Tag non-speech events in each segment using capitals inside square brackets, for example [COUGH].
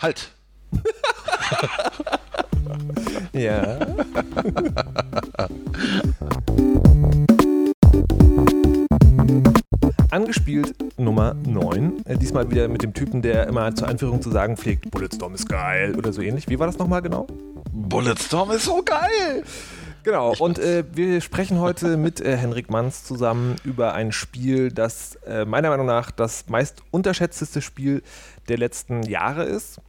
Halt! [LAUGHS] Ja. Angespielt Nummer 9. Äh, diesmal wieder mit dem Typen, der immer zur Einführung zu sagen pflegt, Bulletstorm ist geil oder so ähnlich. Wie war das nochmal genau? Bulletstorm ist so geil! Genau, und äh, wir sprechen heute mit äh, Henrik Manns zusammen über ein Spiel, das äh, meiner Meinung nach das meist unterschätzteste Spiel der letzten Jahre ist.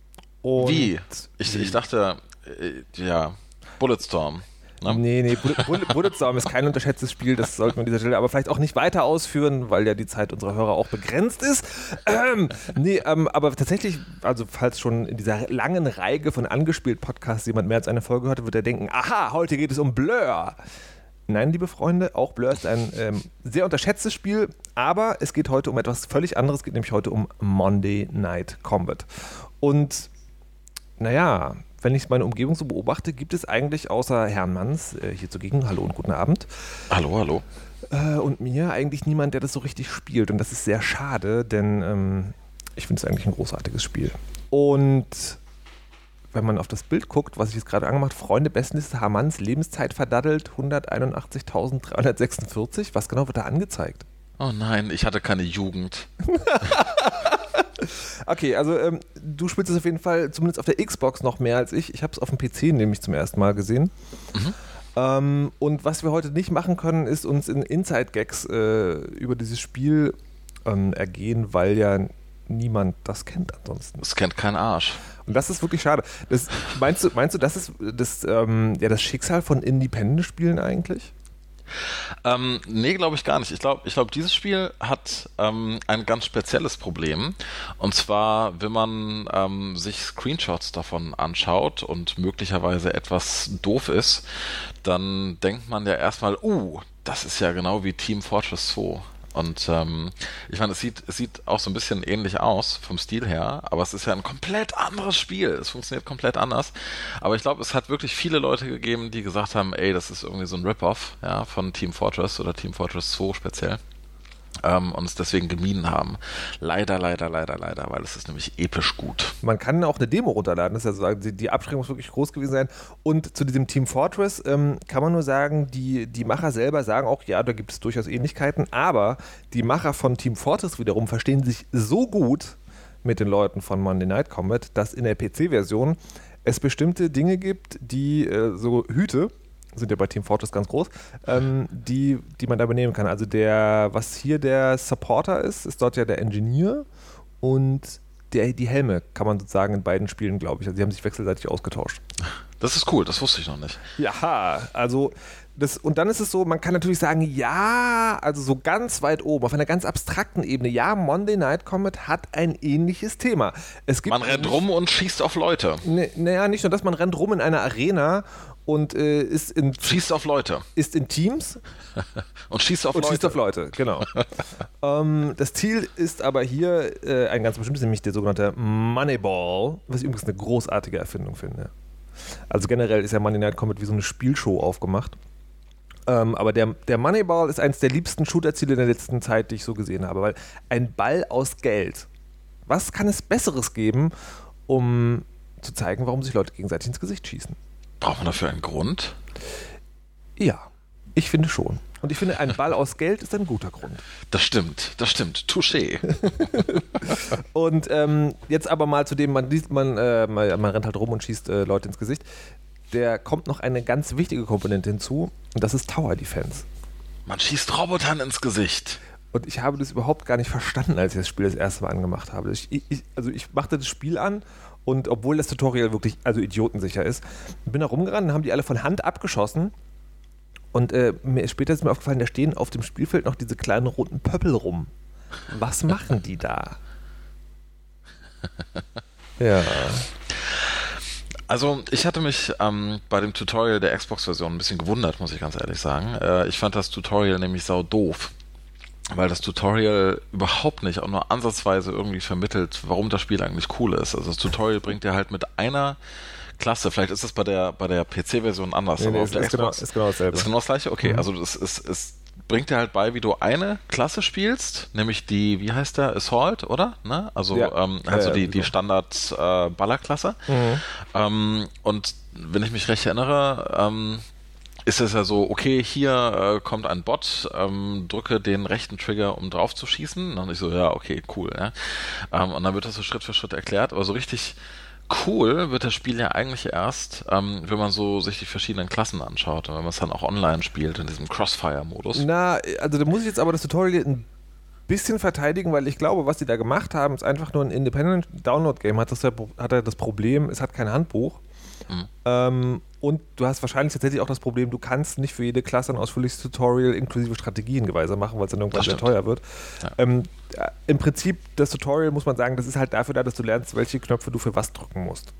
Und Wie? Ich, ich dachte, äh, ja, Bulletstorm. Ne? Nee, nee, Bullet, Bulletstorm ist kein unterschätztes Spiel, das sollten wir an dieser Stelle aber vielleicht auch nicht weiter ausführen, weil ja die Zeit unserer Hörer auch begrenzt ist. Ähm, nee, ähm, aber tatsächlich, also falls schon in dieser langen Reihe von angespielt Podcasts jemand mehr als eine Folge hörte, wird er denken, aha, heute geht es um Blur. Nein, liebe Freunde, auch Blur ist ein ähm, sehr unterschätztes Spiel, aber es geht heute um etwas völlig anderes, es geht nämlich heute um Monday Night Combat. Und naja, wenn ich meine Umgebung so beobachte, gibt es eigentlich außer Herrn Manns äh, hier zugegen, hallo und guten Abend. Hallo, hallo. Äh, und mir eigentlich niemand, der das so richtig spielt. Und das ist sehr schade, denn ähm, ich finde es eigentlich ein großartiges Spiel. Und wenn man auf das Bild guckt, was ich jetzt gerade angemacht Freunde, Bestenliste Hamanns, Lebenszeit verdaddelt, 181.346. Was genau wird da angezeigt? Oh nein, ich hatte keine Jugend. [LAUGHS] Okay, also ähm, du spielst es auf jeden Fall zumindest auf der Xbox noch mehr als ich. Ich habe es auf dem PC nämlich zum ersten Mal gesehen. Mhm. Ähm, und was wir heute nicht machen können, ist uns in Inside-Gags äh, über dieses Spiel ähm, ergehen, weil ja niemand das kennt ansonsten. Das kennt kein Arsch. Und das ist wirklich schade. Das, meinst, du, meinst du, das ist das, ähm, ja, das Schicksal von Independent-Spielen eigentlich? Ähm, nee, glaube ich gar nicht. Ich glaube, ich glaub, dieses Spiel hat ähm, ein ganz spezielles Problem. Und zwar, wenn man ähm, sich Screenshots davon anschaut und möglicherweise etwas doof ist, dann denkt man ja erstmal, uh, das ist ja genau wie Team Fortress 2. Und ähm, ich meine, es sieht, es sieht auch so ein bisschen ähnlich aus vom Stil her, aber es ist ja ein komplett anderes Spiel. Es funktioniert komplett anders. Aber ich glaube, es hat wirklich viele Leute gegeben, die gesagt haben, ey, das ist irgendwie so ein Rip-Off ja, von Team Fortress oder Team Fortress 2 speziell ähm, und es deswegen gemieden haben. Leider, leider, leider, leider, weil es ist nämlich episch gut. Man kann auch eine Demo runterladen, das ist also, die Abschreckung muss wirklich groß gewesen sein. Und zu diesem Team Fortress ähm, kann man nur sagen, die, die Macher selber sagen auch, ja, da gibt es durchaus Ähnlichkeiten, aber die Macher von Team Fortress wiederum verstehen sich so gut mit den Leuten von Monday Night Combat, dass in der PC-Version es bestimmte Dinge gibt, die äh, so Hüte, sind ja bei Team Fortress ganz groß, ähm, die, die man da übernehmen kann. Also der, was hier der Supporter ist, ist dort ja der Engineer und der, die Helme kann man sozusagen in beiden Spielen, glaube ich. Also die haben sich wechselseitig ausgetauscht. Das ist cool, das wusste ich noch nicht. Ja, also das, und dann ist es so, man kann natürlich sagen, ja, also so ganz weit oben, auf einer ganz abstrakten Ebene, ja, Monday Night Comet hat ein ähnliches Thema. Es gibt man rennt rum und schießt auf Leute. Naja, nicht nur das, man rennt rum in einer Arena und äh, ist in schießt auf Leute. Ist in Teams [LAUGHS] und schießt auf und Leute. schießt auf Leute, genau. [LAUGHS] ähm, das Ziel ist aber hier äh, ein ganz bestimmtes, nämlich der sogenannte Moneyball, was ich übrigens eine großartige Erfindung finde. Also generell ist ja Money Night Combat wie so eine Spielshow aufgemacht. Ähm, aber der, der Moneyball ist eines der liebsten Shooter-Ziele in der letzten Zeit, die ich so gesehen habe, weil ein Ball aus Geld. Was kann es Besseres geben, um zu zeigen, warum sich Leute gegenseitig ins Gesicht schießen? Braucht man dafür einen Grund? Ja, ich finde schon. Und ich finde, ein Ball aus Geld ist ein guter Grund. Das stimmt, das stimmt. Touché. [LAUGHS] und ähm, jetzt aber mal zu dem, man, man, äh, man, man rennt halt rum und schießt äh, Leute ins Gesicht. Der kommt noch eine ganz wichtige Komponente hinzu und das ist Tower Defense. Man schießt Robotern ins Gesicht. Und ich habe das überhaupt gar nicht verstanden, als ich das Spiel das erste Mal angemacht habe. Ich, ich, also ich machte das Spiel an und obwohl das Tutorial wirklich also idiotensicher ist, bin da rumgerannt und haben die alle von Hand abgeschossen. Und äh, mir, später ist mir aufgefallen, da stehen auf dem Spielfeld noch diese kleinen roten Pöppel rum. Was machen die da? [LAUGHS] ja. Also ich hatte mich ähm, bei dem Tutorial der Xbox-Version ein bisschen gewundert, muss ich ganz ehrlich sagen. Äh, ich fand das Tutorial nämlich sau doof weil das Tutorial überhaupt nicht auch nur ansatzweise irgendwie vermittelt, warum das Spiel eigentlich cool ist. Also das Tutorial bringt dir halt mit einer Klasse, vielleicht ist das bei der bei der PC-Version anders, nee, aber nee, auf der ist Xbox genau, ist genau dasselbe. Ist genau das gleiche? Okay, mhm. also es, es, es bringt dir halt bei, wie du eine Klasse spielst, nämlich die, wie heißt der, Assault, oder? Ne? Also Ja. ähm, halt so die, die genau. Standard-Ballerklasse. Ähm, und wenn ich mich recht erinnere, ähm, ist es ja so, okay, hier äh, kommt ein Bot, ähm, drücke den rechten Trigger, um drauf zu schießen. Und dann ich so, ja, okay, cool. Ja? Ähm, und dann wird das so Schritt für Schritt erklärt, aber so richtig cool wird das Spiel ja eigentlich erst, ähm, wenn man so sich die verschiedenen Klassen anschaut und wenn man es dann auch online spielt in diesem Crossfire-Modus. Na, also da muss ich jetzt aber das Tutorial ein bisschen verteidigen, weil ich glaube, was die da gemacht haben, ist einfach nur ein Independent Download Game. Hat das, hat er das Problem, es hat kein Handbuch. Mhm. Ähm, und du hast wahrscheinlich tatsächlich auch das Problem, du kannst nicht für jede Klasse ein ausführliches Tutorial inklusive Strategiehinweise machen, weil es dann irgendwann sehr teuer wird. Ja. Ähm, äh, Im Prinzip, das Tutorial muss man sagen, das ist halt dafür da, dass du lernst, welche Knöpfe du für was drücken musst.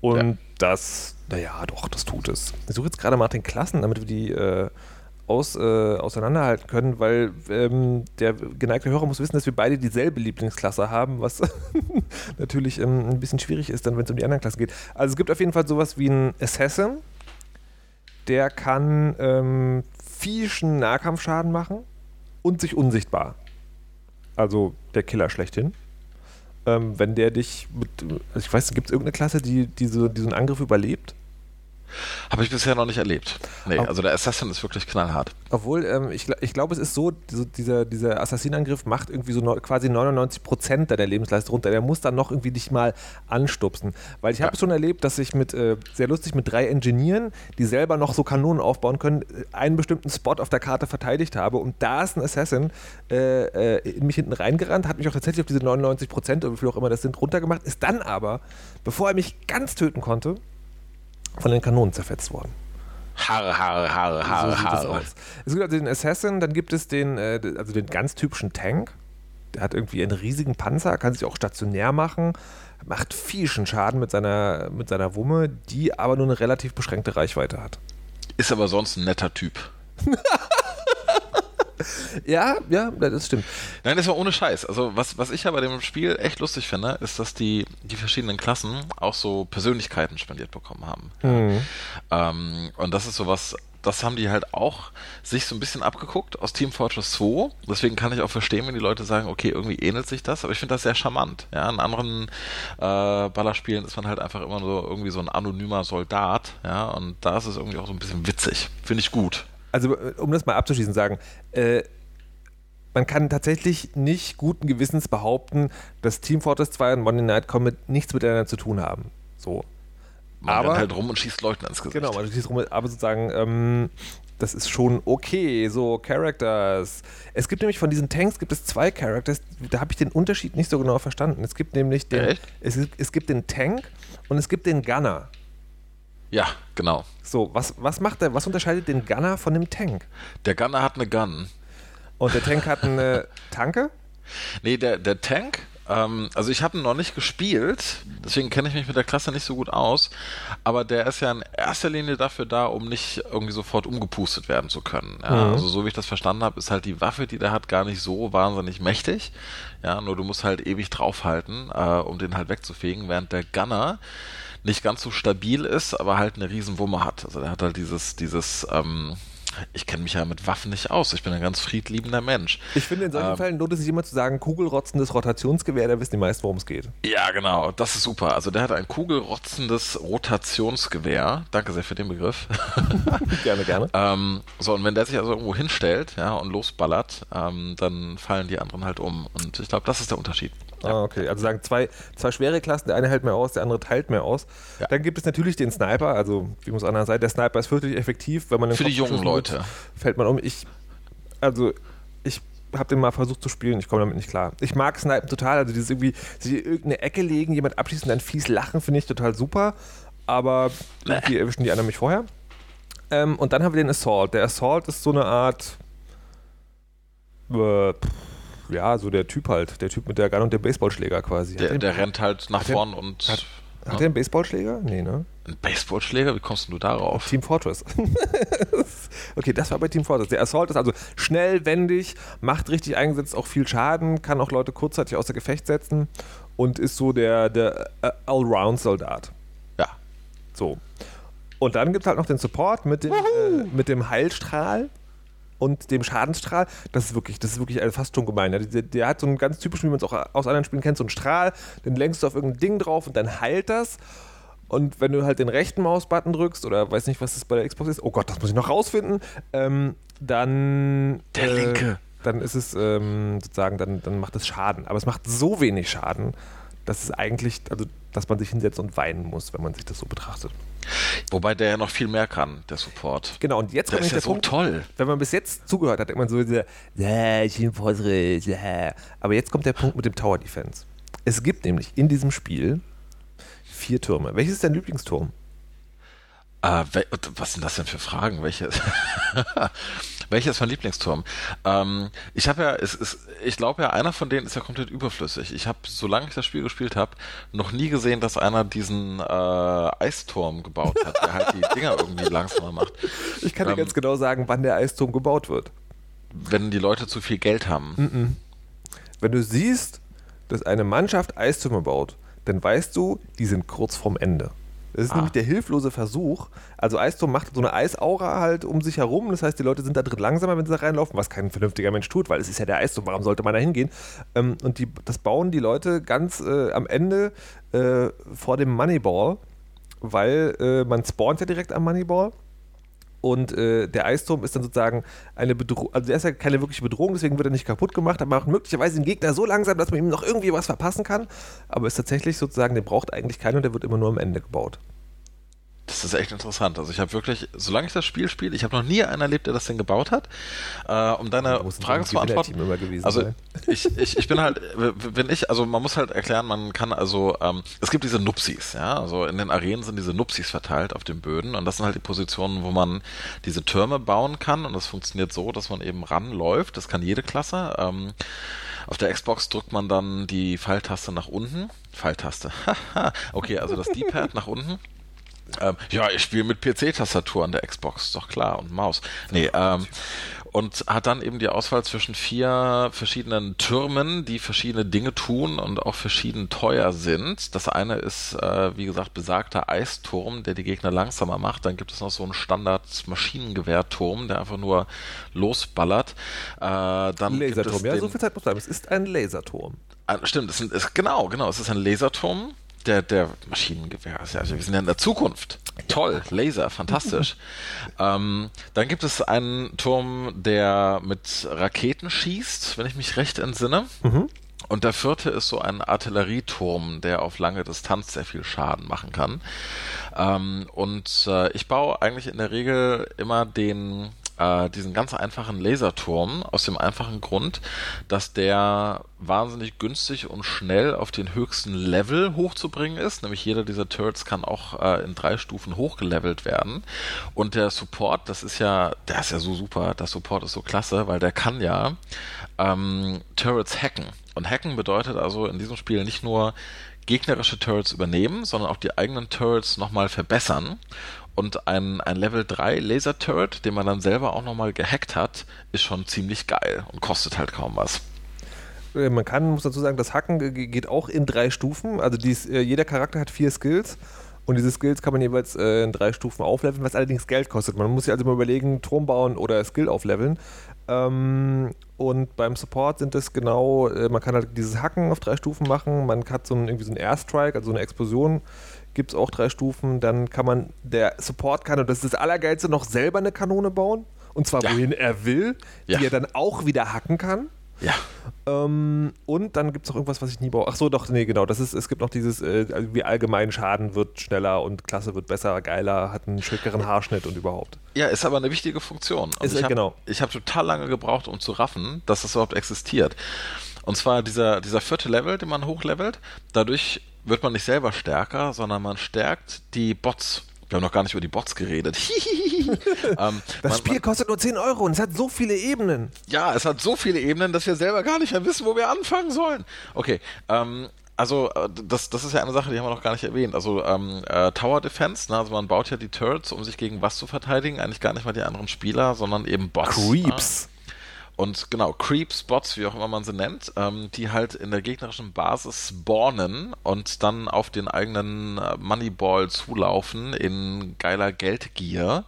Und Ja. das, naja, doch, das tut es. Ich suche jetzt gerade mal nach den Klassen, damit wir die äh, aus, äh, auseinanderhalten können, weil ähm, der geneigte Hörer muss wissen, dass wir beide dieselbe Lieblingsklasse haben, was [LAUGHS] natürlich ähm, ein bisschen schwierig ist, dann wenn es um die anderen Klassen geht. Also es gibt auf jeden Fall sowas wie einen Assassin, der kann ähm, fieschen Nahkampfschaden machen und sich unsichtbar. Also der Killer schlechthin. Ähm, wenn der dich mit, also ich weiß, gibt es irgendeine Klasse, die, die, so, Angriff überlebt? Habe ich bisher noch nicht erlebt. Nee, also der Assassin ist wirklich knallhart. Obwohl, ähm, ich, ich glaube, es ist so, so dieser, dieser Assassinangriff macht irgendwie so neu- quasi 99% deiner Lebensleistung runter. Der muss dann noch irgendwie dich mal anstupsen. Weil ich habe Ja. schon erlebt, dass ich mit, äh, sehr lustig, mit drei Ingenieuren, die selber noch so Kanonen aufbauen können, einen bestimmten Spot auf der Karte verteidigt habe. Und da ist ein Assassin äh, äh, in mich hinten reingerannt, hat mich auch tatsächlich auf diese 99% oder wie viel auch immer das sind, runtergemacht, ist dann aber, bevor er mich ganz töten konnte, von den Kanonen zerfetzt worden. Haare, Haare, Haare, So Haare, sieht das Haare. aus. Es gibt also den Assassin, dann gibt es den, äh, also den ganz typischen Tank. Der hat irgendwie einen riesigen Panzer, kann sich auch stationär machen, macht fieschen Schaden mit seiner, mit seiner Wumme, die aber nur eine relativ beschränkte Reichweite hat. Ist aber sonst ein netter Typ. [LAUGHS] [LAUGHS] Ja, ja, das stimmt. Nein, das war ohne Scheiß. Also was, was ich ja bei dem Spiel echt lustig finde, ist, dass die, die verschiedenen Klassen auch so Persönlichkeiten spendiert bekommen haben. Mhm. Ähm, und das ist sowas, das haben die halt auch sich so ein bisschen abgeguckt aus Team Fortress 2. Deswegen kann ich auch verstehen, wenn die Leute sagen, okay, irgendwie ähnelt sich das, aber ich finde das sehr charmant. Ja, in anderen äh, Ballerspielen ist man halt einfach immer so irgendwie so ein anonymer Soldat, ja, und da ist es irgendwie auch so ein bisschen witzig. Finde ich gut. Also, äh, um das mal abzuschließen, sagen, äh, man kann tatsächlich nicht guten Gewissens behaupten, dass Team Fortress 2 und Monday Night Combat nichts miteinander zu tun haben. So. Man Aber- rennt halt rum und schießt Leuten ins Gesicht. Genau, man schießt rum, aber sozusagen, ähm, das ist schon okay, so Characters. Es gibt nämlich von diesen Tanks gibt es zwei Characters, da habe ich den Unterschied nicht so genau verstanden. Es gibt nämlich den, Echt? es, es gibt den Tank und es gibt den Gunner. Ja, genau. So, was, was macht der, was unterscheidet den Gunner von dem Tank? Der Gunner hat eine Gun. Und der Tank hat eine [LAUGHS] Tanke? Nee, der, der Tank, ähm, also ich habe ihn noch nicht gespielt, deswegen kenne ich mich mit der Klasse nicht so gut aus, aber der ist ja in erster Linie dafür da, um nicht irgendwie sofort umgepustet werden zu können. Ja, Mhm. Also so wie ich das verstanden habe, ist halt die Waffe, die der hat, gar nicht so wahnsinnig mächtig. Ja, nur du musst halt ewig draufhalten, äh, um den halt wegzufegen, während der Gunner nicht ganz so stabil ist, aber halt eine riesen Wumme hat. Also der hat halt dieses, dieses, ähm, ich kenne mich ja mit Waffen nicht aus. Ich bin ein ganz friedliebender Mensch. Ich finde, in solchen Ähm, Fällen lohnt es sich immer zu sagen, kugelrotzendes Rotationsgewehr, da wissen die meisten, worum es geht. Ja, genau, das ist super. Also der hat ein kugelrotzendes Rotationsgewehr. Danke sehr für den Begriff. [LAUGHS] gerne, gerne. [LAUGHS] ähm, so, und wenn der sich also irgendwo hinstellt, ja, und losballert, ähm, dann fallen die anderen halt um. Und ich glaube, das ist der Unterschied. Ah, okay. Also sagen zwei, zwei schwere Klassen, der eine hält mehr aus, der andere teilt mehr aus. Ja. Dann gibt es natürlich den Sniper, also wie muss anderer sein, der Sniper ist fürchterlich effektiv, wenn man den Für die Kopf jungen geschossen wird, Leute. fällt man um. Ich, also ich habe den mal versucht zu spielen, ich komme damit nicht klar. Ich mag Snipen total, also dieses irgendwie sich in irgendeine Ecke legen, jemand abschießen und dann fies lachen, finde ich total super, aber irgendwie erwischen die anderen mich vorher. Ähm, und dann haben wir den Assault. Der Assault ist so eine Art äh, ja, so der Typ halt, der Typ mit der Gun und dem Baseballschläger quasi. Hat Der, der- der rennt halt nach vorn und hat- ja. Hat der einen Baseballschläger? Nee, ne? Ein Baseballschläger. Wie kommst du darauf? Team Fortress. [LAUGHS] okay, das war bei Team Fortress. Der Assault ist also schnell, wendig, macht richtig eingesetzt auch viel Schaden, kann auch Leute kurzzeitig außer Gefecht setzen und ist so der, der äh, Allround-Soldat. Ja, So. Und dann gibt es halt noch den Support mit dem, äh, mit dem Heilstrahl. und dem Schadensstrahl. Das ist wirklich, das ist wirklich fast schon gemein. Ja. Der, der, hat so einen ganz typischen, wie man es auch aus anderen Spielen kennt, so einen Strahl, den lenkst du auf irgendein Ding drauf und dann heilt das. Und wenn du halt den rechten Mausbutton drückst oder weiß nicht, was das bei der Xbox ist, oh Gott, das muss ich noch rausfinden, ähm, dann. Der äh, linke. Dann ist es ähm, sozusagen, dann, dann macht es Schaden. Aber es macht so wenig Schaden, dass es eigentlich, also dass man sich hinsetzt und weinen muss, wenn man sich das so betrachtet. Wobei der ja noch viel mehr kann, der Support. Genau, und jetzt kommt der ja so Punkt, toll. Wenn man bis jetzt zugehört hat, denkt man so, ja. Aber jetzt kommt der Punkt mit dem Tower Defense. Es gibt nämlich in diesem Spiel vier Türme. Welches ist dein Lieblingsturm? Äh, was sind das denn für Fragen? Welche? [LAUGHS] Welcher ist mein Lieblingsturm? Ähm, ich habe ja, es ist, ich glaube ja, einer von denen ist ja komplett überflüssig. Ich habe, solange ich das Spiel gespielt habe, noch nie gesehen, dass einer diesen äh, Eisturm gebaut hat, der halt die [LAUGHS] Dinger irgendwie langsamer macht. Ich kann ähm, dir ganz genau sagen, wann der Eisturm gebaut wird. Wenn die Leute zu viel Geld haben. Mm -mm. Wenn du siehst, dass eine Mannschaft Eistürme baut, dann weißt du, die sind kurz vorm Ende. Das ist ah. nämlich der hilflose Versuch. Also Eisturm macht so eine Eisaura halt um sich herum. Das heißt, die Leute sind da drin langsamer, wenn sie da reinlaufen, was kein vernünftiger Mensch tut, weil es ist ja der Eisturm, warum sollte man da hingehen? Ähm, und die, das bauen die Leute ganz äh, am Ende äh, vor dem Moneyball, weil äh, man spawnt ja direkt am Moneyball. Und äh, der Eisturm ist dann sozusagen eine Bedrohung, also der ist ja keine wirkliche Bedrohung, deswegen wird er nicht kaputt gemacht, aber macht möglicherweise den Gegner so langsam, dass man ihm noch irgendwie was verpassen kann. Aber ist tatsächlich sozusagen, der braucht eigentlich keinen und der wird immer nur am Ende gebaut. Das ist echt interessant. Also ich habe wirklich, solange ich das Spiel spiele, ich habe noch nie einen erlebt, der das Ding gebaut hat. Äh, um deine Frage zu beantworten. also sein. ich, ich, ich bin halt, wenn ich, also man muss halt erklären, man kann also, ähm, es gibt diese Nupsis, ja, also in den Arenen sind diese Nupsis verteilt auf den Böden und das sind halt die Positionen, wo man diese Türme bauen kann und das funktioniert so, dass man eben ranläuft. Das kann jede Klasse. Ähm, auf der Xbox drückt man dann die Pfeiltaste nach unten. Pfeiltaste. [LAUGHS] okay, also das D-Pad nach unten. Ähm, ja, ich spiele mit PC-Tastatur an der Xbox, doch klar, und Maus. Nee, ähm, und hat dann eben die Auswahl zwischen vier verschiedenen Türmen, die verschiedene Dinge tun und auch verschieden teuer sind. Das eine ist, äh, wie gesagt, besagter Eisturm, der die Gegner langsamer macht. Dann gibt es noch so einen Standard-Maschinengewehrturm, der einfach nur losballert. Äh, dann Laserturm, ja, so viel Zeit muss bleiben. Es ist ein Laserturm. Ah, stimmt, es ist, genau, genau, es ist ein Laserturm der, der Maschinengewehr. Also wir sind ja in der Zukunft. Toll, Laser, fantastisch. [LAUGHS] ähm, dann gibt es einen Turm, der mit Raketen schießt, wenn ich mich recht entsinne. Mhm. Und der vierte ist so ein Artillerieturm, der auf lange Distanz sehr viel Schaden machen kann. Ähm, und äh, ich baue eigentlich in der Regel immer den äh, diesen ganz einfachen Laserturm aus dem einfachen Grund, dass der wahnsinnig günstig und schnell auf den höchsten Level hochzubringen ist. Nämlich jeder dieser Turrets kann auch äh, in drei Stufen hochgelevelt werden. Und der Support, das ist ja, der ist ja so super, der Support ist so klasse, weil der kann ja ähm, Turrets hacken. Und hacken bedeutet also in diesem Spiel nicht nur gegnerische Turrets übernehmen, sondern auch die eigenen Turrets nochmal verbessern. Und ein, ein Level 3 Laser Turret, den man dann selber auch nochmal gehackt hat, ist schon ziemlich geil und kostet halt kaum was. Äh, man kann, muss dazu sagen, das Hacken geht auch in drei Stufen. Also dies, äh, jeder Charakter hat vier Skills. Und diese Skills kann man jeweils äh, in drei Stufen aufleveln, was allerdings Geld kostet. Man muss sich also mal überlegen, Turm bauen oder Skill aufleveln. Ähm, und beim Support sind es genau, man kann halt dieses Hacken auf drei Stufen machen, man hat so einen, irgendwie so einen Airstrike, also eine Explosion gibt es auch drei Stufen. Dann kann man, der Support kann, und das ist das Allergeilste, noch selber eine Kanone bauen. Und zwar ja. wohin er will, ja. die er dann auch wieder hacken kann. Ja. Ähm, und dann gibt es noch irgendwas, was ich nie baue. Ach so, doch, nee, genau. Das ist, es gibt noch dieses, äh, wie allgemein Schaden wird schneller und Klasse wird besser, geiler, hat einen schickeren Haarschnitt und überhaupt. Ja, ist aber eine wichtige Funktion. Also ist, ich genau. Ich habe total lange gebraucht, um zu raffen, dass das überhaupt existiert. Und zwar dieser, dieser vierte Level, den man hochlevelt, dadurch wird man nicht selber stärker, sondern man stärkt die Bots. Wir haben noch gar nicht über die Bots geredet. [LAUGHS] ähm, das man, Spiel man, kostet nur 10 Euro und es hat so viele Ebenen. Ja, es hat so viele Ebenen, dass wir selber gar nicht mehr wissen, wo wir anfangen sollen. Okay, ähm, also äh, das, das ist ja eine Sache, die haben wir noch gar nicht erwähnt. Also ähm, äh, Tower Defense, ne? also man baut ja die Turrets, um sich gegen was zu verteidigen. Eigentlich gar nicht mal die anderen Spieler, sondern eben Bots. Creeps. Ah. Und genau, Creep-Spots, wie auch immer man sie nennt, ähm, die halt in der gegnerischen Basis spawnen und dann auf den eigenen äh, Moneyball zulaufen in geiler Geldgier.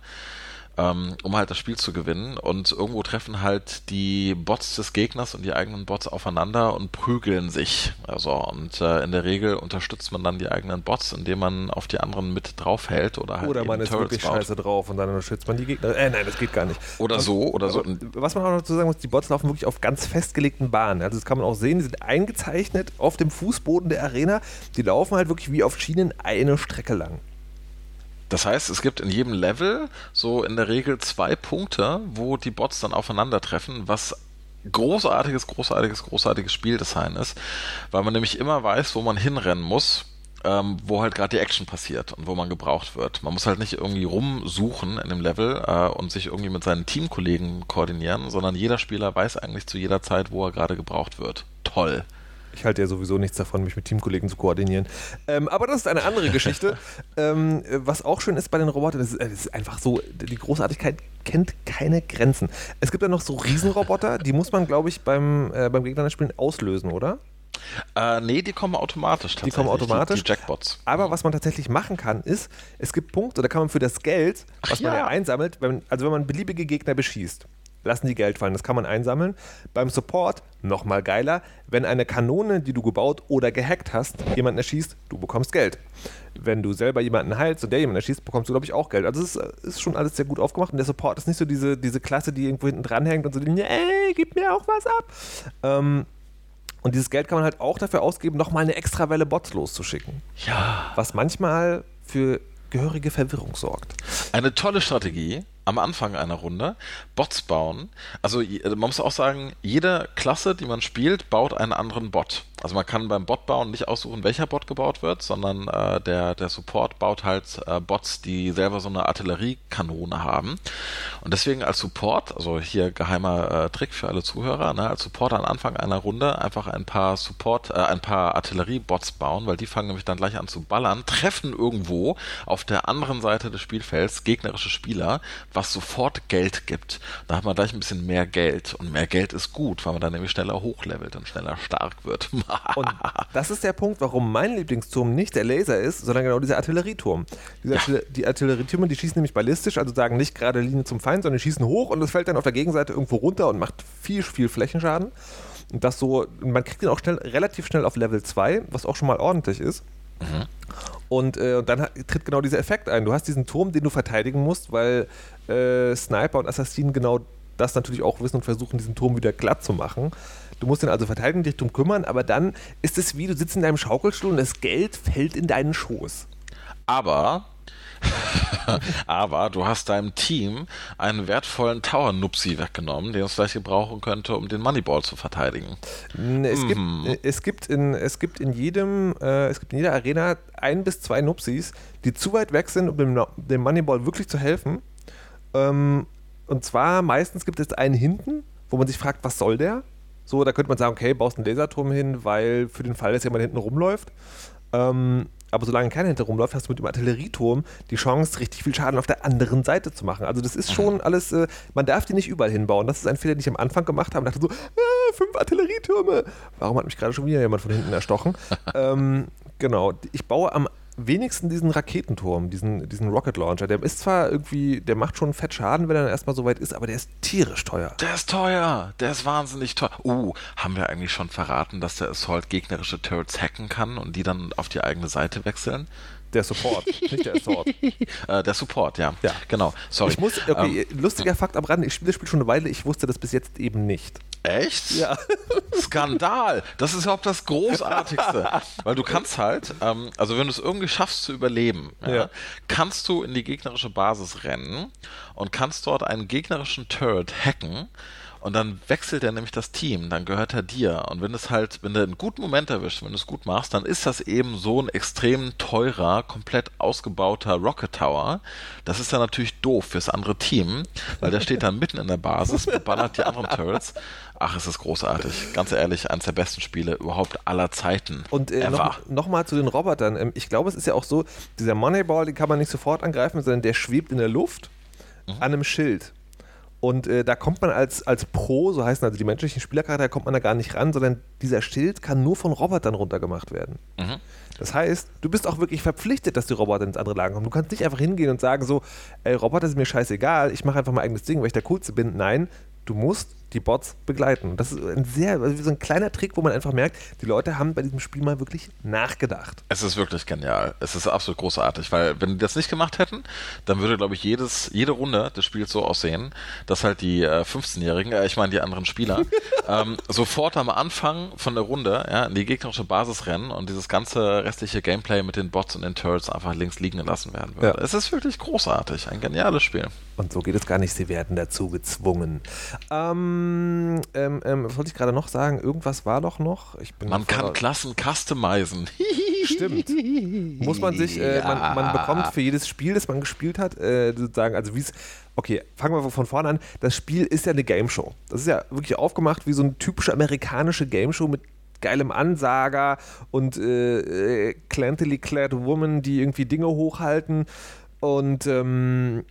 Ähm, um halt das Spiel zu gewinnen. Und irgendwo treffen halt die Bots des Gegners und die eigenen Bots aufeinander und prügeln sich. Also und äh, in der Regel unterstützt man dann die eigenen Bots, indem man auf die anderen mit draufhält oder halt Oder man ist Turrets wirklich baut. scheiße drauf und dann unterstützt man die Gegner. Äh, nein, das geht gar nicht. Oder Und- so, oder so. Was man auch noch dazu sagen muss, die Bots laufen wirklich auf ganz festgelegten Bahnen. Also das kann man auch sehen, die sind eingezeichnet auf dem Fußboden der Arena. Die laufen halt wirklich wie auf Schienen eine Strecke lang. Das heißt, es gibt in jedem Level so in der Regel zwei Punkte, wo die Bots dann aufeinandertreffen, was großartiges, großartiges, großartiges Spieldesign ist, weil man nämlich immer weiß, wo man hinrennen muss, ähm, wo halt gerade die Action passiert und wo man gebraucht wird. Man muss halt nicht irgendwie rumsuchen in dem Level äh, und sich irgendwie mit seinen Teamkollegen koordinieren, sondern jeder Spieler weiß eigentlich zu jeder Zeit, wo er gerade gebraucht wird. Toll. Ich halte ja sowieso nichts davon, mich mit Teamkollegen zu koordinieren. Ähm, aber das ist eine andere Geschichte. [LAUGHS] ähm, äh, was auch schön ist bei den Robotern, das ist, äh, das ist einfach so, die Großartigkeit kennt keine Grenzen. Es gibt ja noch so Riesenroboter, die muss man, glaube ich, beim, äh, beim Gegner spielen auslösen, oder? Äh, nee, die kommen automatisch Die kommen automatisch? Die, die Jackbots. Aber was man tatsächlich machen kann, ist, es gibt Punkte, da kann man für das Geld, was man ja. ja einsammelt, wenn, also wenn man beliebige Gegner beschießt, lassen die Geld fallen, das kann man einsammeln. Beim Support, nochmal geiler, wenn eine Kanone, die du gebaut oder gehackt hast, jemanden erschießt, du bekommst Geld. Wenn du selber jemanden heilst und der jemanden erschießt, bekommst du, glaube ich, auch Geld. Also es ist, ist schon alles sehr gut aufgemacht und der Support ist nicht so diese, diese Klasse, die irgendwo hinten dranhängt und so, nee, gib mir auch was ab. Ähm, und dieses Geld kann man halt auch dafür ausgeben, nochmal eine extra Welle Bots loszuschicken Ja. was manchmal für gehörige Verwirrung sorgt. Eine tolle Strategie am Anfang einer Runde. Bots bauen. Also je- man muss auch sagen, jede Klasse, die man spielt, baut einen anderen Bot. Also man kann beim Bot bauen nicht aussuchen, welcher Bot gebaut wird, sondern äh, der, der Support baut halt äh, Bots, die selber so eine Artilleriekanone haben. Und deswegen als Support, also hier geheimer äh, Trick für alle Zuhörer, ne, als Support am Anfang einer Runde einfach ein paar Support, äh, ein paar Artilleriebots bauen, weil die fangen nämlich dann gleich an zu ballern, treffen irgendwo auf der anderen Seite des Spielfelds gegnerische Spieler, was sofort Geld gibt. Da hat man gleich ein bisschen mehr Geld und mehr Geld ist gut, weil man dann nämlich schneller hochlevelt und schneller stark wird. [LAUGHS] Und das ist der Punkt, warum mein Lieblingsturm nicht der Laser ist, sondern genau dieser Artillerieturm. Diese Ja. Artiller die Artillerietürme, die schießen nämlich ballistisch, also sagen nicht gerade Linie zum Feind, sondern die schießen hoch und es fällt dann auf der Gegenseite irgendwo runter und macht viel, viel Flächenschaden. Und das so, man kriegt den auch schnell, relativ schnell auf Level 2, was auch schon mal ordentlich ist. Und äh, dann hat, tritt genau dieser Effekt ein. Du hast diesen Turm, den du verteidigen musst, weil äh, Sniper und Assassinen genau das natürlich auch wissen und versuchen, diesen Turm wieder glatt zu machen. Du musst den also verteidigen, dich drum kümmern, aber dann ist es wie, du sitzt in deinem Schaukelstuhl und das Geld fällt in deinen Schoß. Aber, [LAUGHS] aber du hast deinem Team einen wertvollen Tower-Nupsi weggenommen, den es vielleicht gebrauchen könnte, um den Moneyball zu verteidigen. Es, gibt, äh, es, gibt in, es gibt in jedem, äh, es gibt in jeder Arena ein bis zwei Nupsis, die zu weit weg sind, um dem, dem Moneyball wirklich zu helfen. Ähm, und zwar meistens gibt es einen hinten, wo man sich fragt, was soll der? So, da könnte man sagen, okay, baust einen Laserturm hin, weil für den Fall, dass jemand hinten rumläuft. Ähm, aber solange keiner hinten rumläuft, hast du mit dem Artillerieturm die Chance, richtig viel Schaden auf der anderen Seite zu machen. Also das ist schon alles, äh, man darf die nicht überall hinbauen. Das ist ein Fehler, den ich am Anfang gemacht habe und dachte so, ah, fünf Artillerietürme. Warum hat mich gerade schon wieder jemand von hinten erstochen? [LAUGHS] ähm, genau, ich baue am wenigsten diesen Raketenturm, diesen, diesen Rocket Launcher. Der ist zwar irgendwie, der macht schon fett Schaden, wenn er dann erstmal so weit ist, aber der ist tierisch teuer. Der ist teuer, der ist wahnsinnig teuer. Uh, haben wir eigentlich schon verraten, dass der Assault gegnerische Turrets hacken kann und die dann auf die eigene Seite wechseln? Der Support, nicht der Assault. [LAUGHS] Äh, der Support, ja. Ja. Genau, sorry. Ich muss, okay, lustiger Fakt am Rande, ich spiele das Spiel schon eine Weile, ich wusste das bis jetzt eben nicht. Echt? Ja. [LAUGHS] Skandal! Das ist überhaupt das Großartigste. [LAUGHS] Weil du kannst halt, ähm, also wenn du es irgendwie schaffst zu überleben, ja, Ja. kannst du in die gegnerische Basis rennen und kannst dort einen gegnerischen Turret hacken und dann wechselt er nämlich das Team, dann gehört er dir. Und wenn es halt, wenn du einen guten Moment erwischt, wenn du es gut machst, dann ist das eben so ein extrem teurer, komplett ausgebauter Rocket Tower. Das ist dann natürlich doof fürs andere Team, weil der steht dann mitten in der Basis, beballert die anderen Turrets. Ach, es ist großartig. Ganz ehrlich, eines der besten Spiele überhaupt aller Zeiten. Und äh, Ever. noch, zu den Robotern. Ähm, ich glaube, es ist ja auch so, dieser Moneyball, den kann man nicht sofort angreifen, sondern der schwebt in der Luft Mhm. an einem Schild. Und äh, da kommt man als, als Pro, so heißen also die menschlichen Spielercharakter, kommt man da gar nicht ran, sondern dieser Schild kann nur von Robotern runtergemacht werden. Mhm. Das heißt, du bist auch wirklich verpflichtet, dass die Roboter ins andere Lager kommen. Du kannst nicht einfach hingehen und sagen so, ey, Roboter sind mir scheißegal, ich mache einfach mein eigenes Ding, weil ich der Coolste bin. Nein, du musst die Bots begleiten. Das ist ein sehr, also so ein kleiner Trick, wo man einfach merkt, die Leute haben bei diesem Spiel mal wirklich nachgedacht. Es ist wirklich genial. Es ist absolut großartig, weil wenn die das nicht gemacht hätten, dann würde, glaube ich, jedes, jede Runde des Spiels so aussehen, dass halt die äh, 15-Jährigen, äh, ich meine die anderen Spieler, [LAUGHS] ähm, sofort am Anfang von der Runde ja, in die gegnerische Basis rennen und dieses ganze restliche Gameplay mit den Bots und den Turrets einfach links liegen gelassen werden würde. Ja. Es ist wirklich großartig, ein geniales Spiel. Und so geht es gar nicht, sie werden dazu gezwungen. Ähm, ähm, ähm, was wollte ich gerade noch sagen? Irgendwas war doch noch. man kann Klassen customizen. [LAUGHS] Stimmt. Muss man sich, äh, ja. man, man, bekommt für jedes Spiel, das man gespielt hat, äh, sozusagen, also wie es, okay, fangen wir von vorne an. Das Spiel ist ja eine Game Show. Das ist ja wirklich aufgemacht wie so eine typische amerikanische Game Show mit geilem Ansager und äh, äh, clantily clad Woman, die irgendwie Dinge hochhalten und ähm,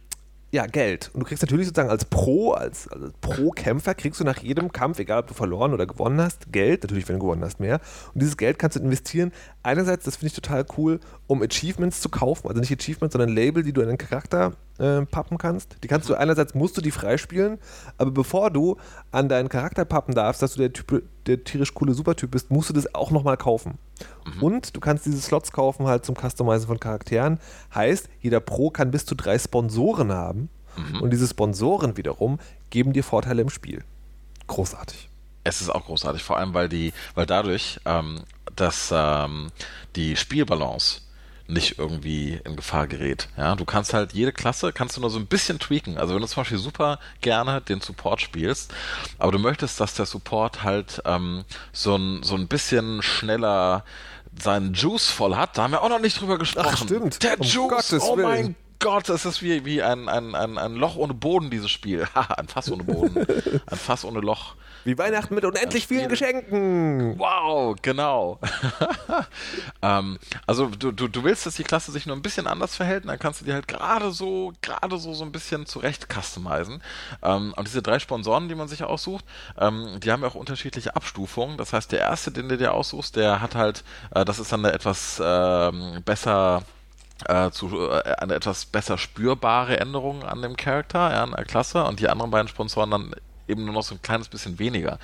ja, Geld. Und du kriegst natürlich sozusagen als Pro, als, als Pro-Kämpfer, kriegst du nach jedem Kampf, egal ob du verloren oder gewonnen hast, Geld. Natürlich, wenn du gewonnen hast, mehr. Und dieses Geld kannst du investieren. Einerseits, das finde ich total cool, um Achievements zu kaufen. Also nicht Achievements, sondern Label, die du in den Charakter äh, pappen kannst. Die kannst du einerseits, musst du die freispielen, aber bevor du an deinen Charakter pappen darfst, dass du der, typ, der tierisch coole Supertyp bist, musst du das auch nochmal kaufen. Mhm. Und du kannst diese Slots kaufen halt zum Customizen von Charakteren. Heißt, jeder Pro kann bis zu drei Sponsoren haben. Mhm. Und diese Sponsoren wiederum geben dir Vorteile im Spiel. Großartig. Es ist auch großartig, vor allem weil die, weil dadurch, ähm, dass ähm, die Spielbalance nicht irgendwie in Gefahr gerät. Ja, du kannst halt jede Klasse kannst du nur so ein bisschen tweaken. Also wenn du zum Beispiel super gerne den Support spielst, aber du möchtest, dass der Support halt ähm, so ein so ein bisschen schneller seinen Juice voll hat, da haben wir auch noch nicht drüber gesprochen. Ach, stimmt. Der um Juice, Gottes oh Willen. Gott, es ist wie, wie ein, ein, ein, ein Loch ohne Boden, dieses Spiel. Haha, [LAUGHS] ein Fass ohne Boden. ein Fass ohne Loch. Wie Weihnachten mit unendlich vielen Geschenken. Wow, genau. [LAUGHS] ähm, also du, du, du willst, dass die Klasse sich nur ein bisschen anders verhält, dann kannst du die halt gerade so, gerade so so ein bisschen zurecht customizen. Ähm, und diese drei Sponsoren, die man sich aussucht, ähm, die haben ja auch unterschiedliche Abstufungen. Das heißt, der erste, den du dir aussuchst, der hat halt, äh, das ist dann eine etwas ähm, besser äh, zu, äh, eine etwas besser spürbare Änderung an dem Charakter, ja, an der Klasse. Und die anderen beiden Sponsoren dann eben nur noch so ein kleines bisschen weniger.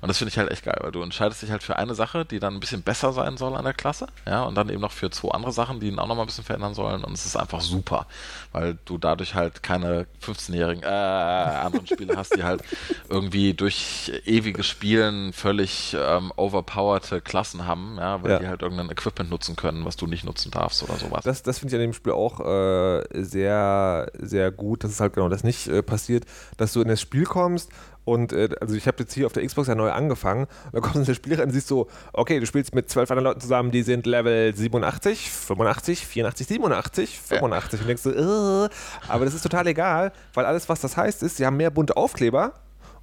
Und das finde ich halt echt geil, weil du entscheidest dich halt für eine Sache, die dann ein bisschen besser sein soll an der Klasse, ja, und dann eben noch für zwei andere Sachen, die ihn auch noch mal ein bisschen verändern sollen. Und es ist einfach super, weil du dadurch halt keine 15-jährigen äh, anderen Spieler hast, die halt irgendwie durch ewiges Spielen völlig ähm, overpowerte Klassen haben, ja, weil ja. die halt irgendein Equipment nutzen können, was du nicht nutzen darfst oder sowas. Das, das finde ich an dem Spiel auch äh, sehr, sehr gut, dass es halt genau das nicht äh, passiert, dass du in das Spiel kommst und äh, also ich habe jetzt hier auf der Xbox ja neu angefangen. Und dann kommst du in das Spiel rein und siehst so, okay, du spielst mit zwölf anderen Leuten zusammen, die sind Level 87, 85, 84, 87, 85. Ja. Und denkst du, äh, aber das ist total egal, weil alles, was das heißt, ist, sie haben mehr bunte Aufkleber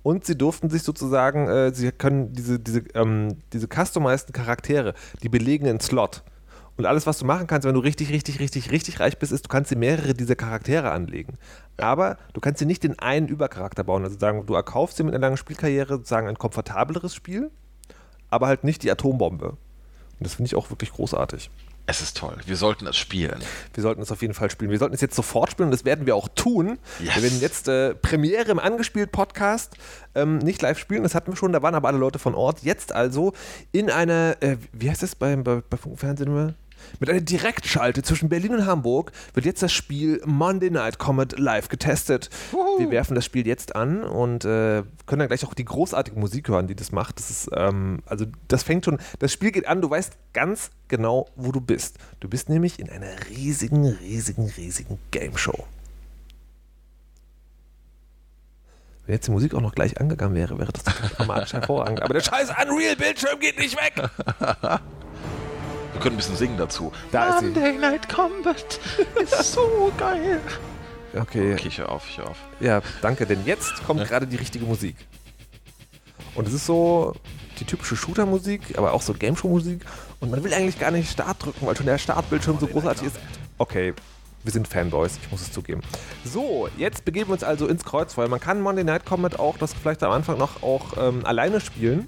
und sie durften sich sozusagen, äh, sie können diese, diese, ähm, diese customized Charaktere, die belegen einen Slot. Und alles, was du machen kannst, wenn du richtig, richtig, richtig, richtig reich bist, ist, du kannst dir mehrere dieser Charaktere anlegen. Aber du kannst dir nicht den einen Übercharakter bauen. Also sagen, du erkaufst dir mit einer langen Spielkarriere sozusagen ein komfortableres Spiel, aber halt nicht die Atombombe. Und das finde ich auch wirklich großartig. Es ist toll. Wir sollten es spielen. Wir sollten es auf jeden Fall spielen. Wir sollten es jetzt sofort spielen und das werden wir auch tun. Yes. Wir werden jetzt äh, Premiere im Angespielt-Podcast ähm, nicht live spielen, das hatten wir schon, da waren aber alle Leute von Ort. Jetzt also in einer, äh, wie heißt das bei, bei, bei Funkfernsehen immer? Mit einer Direktschalte zwischen Berlin und Hamburg wird jetzt das Spiel Monday Night Comet live getestet. Uhu. Wir werfen das Spiel jetzt an und äh, können dann gleich auch die großartige Musik hören, die das macht. Das ist, ähm, also das fängt schon, das Spiel geht an, du weißt ganz genau, wo du bist. Du bist nämlich in einer riesigen, riesigen, riesigen Game Show. Wenn jetzt die Musik auch noch gleich angegangen wäre, wäre das dramatisch hervorragend. Aber der scheiß Unreal-Bildschirm geht nicht weg. [LAUGHS] Wir können ein bisschen singen dazu. Da Monday ist Night Combat [LAUGHS] ist so geil. Okay. Okay, ich hör auf, ich hör auf. Ja, danke, denn jetzt kommt ja. gerade die richtige Musik. Und es ist so die typische Shooter-Musik, aber auch so Game-Show-Musik. Und man will eigentlich gar nicht Start drücken, weil schon der Startbildschirm so großartig ist. Okay, Wir sind Fanboys, ich muss es zugeben. So, jetzt begeben wir uns also ins Kreuzfeuer. Man kann Monday Night Combat auch, das vielleicht am Anfang noch auch ähm, alleine spielen,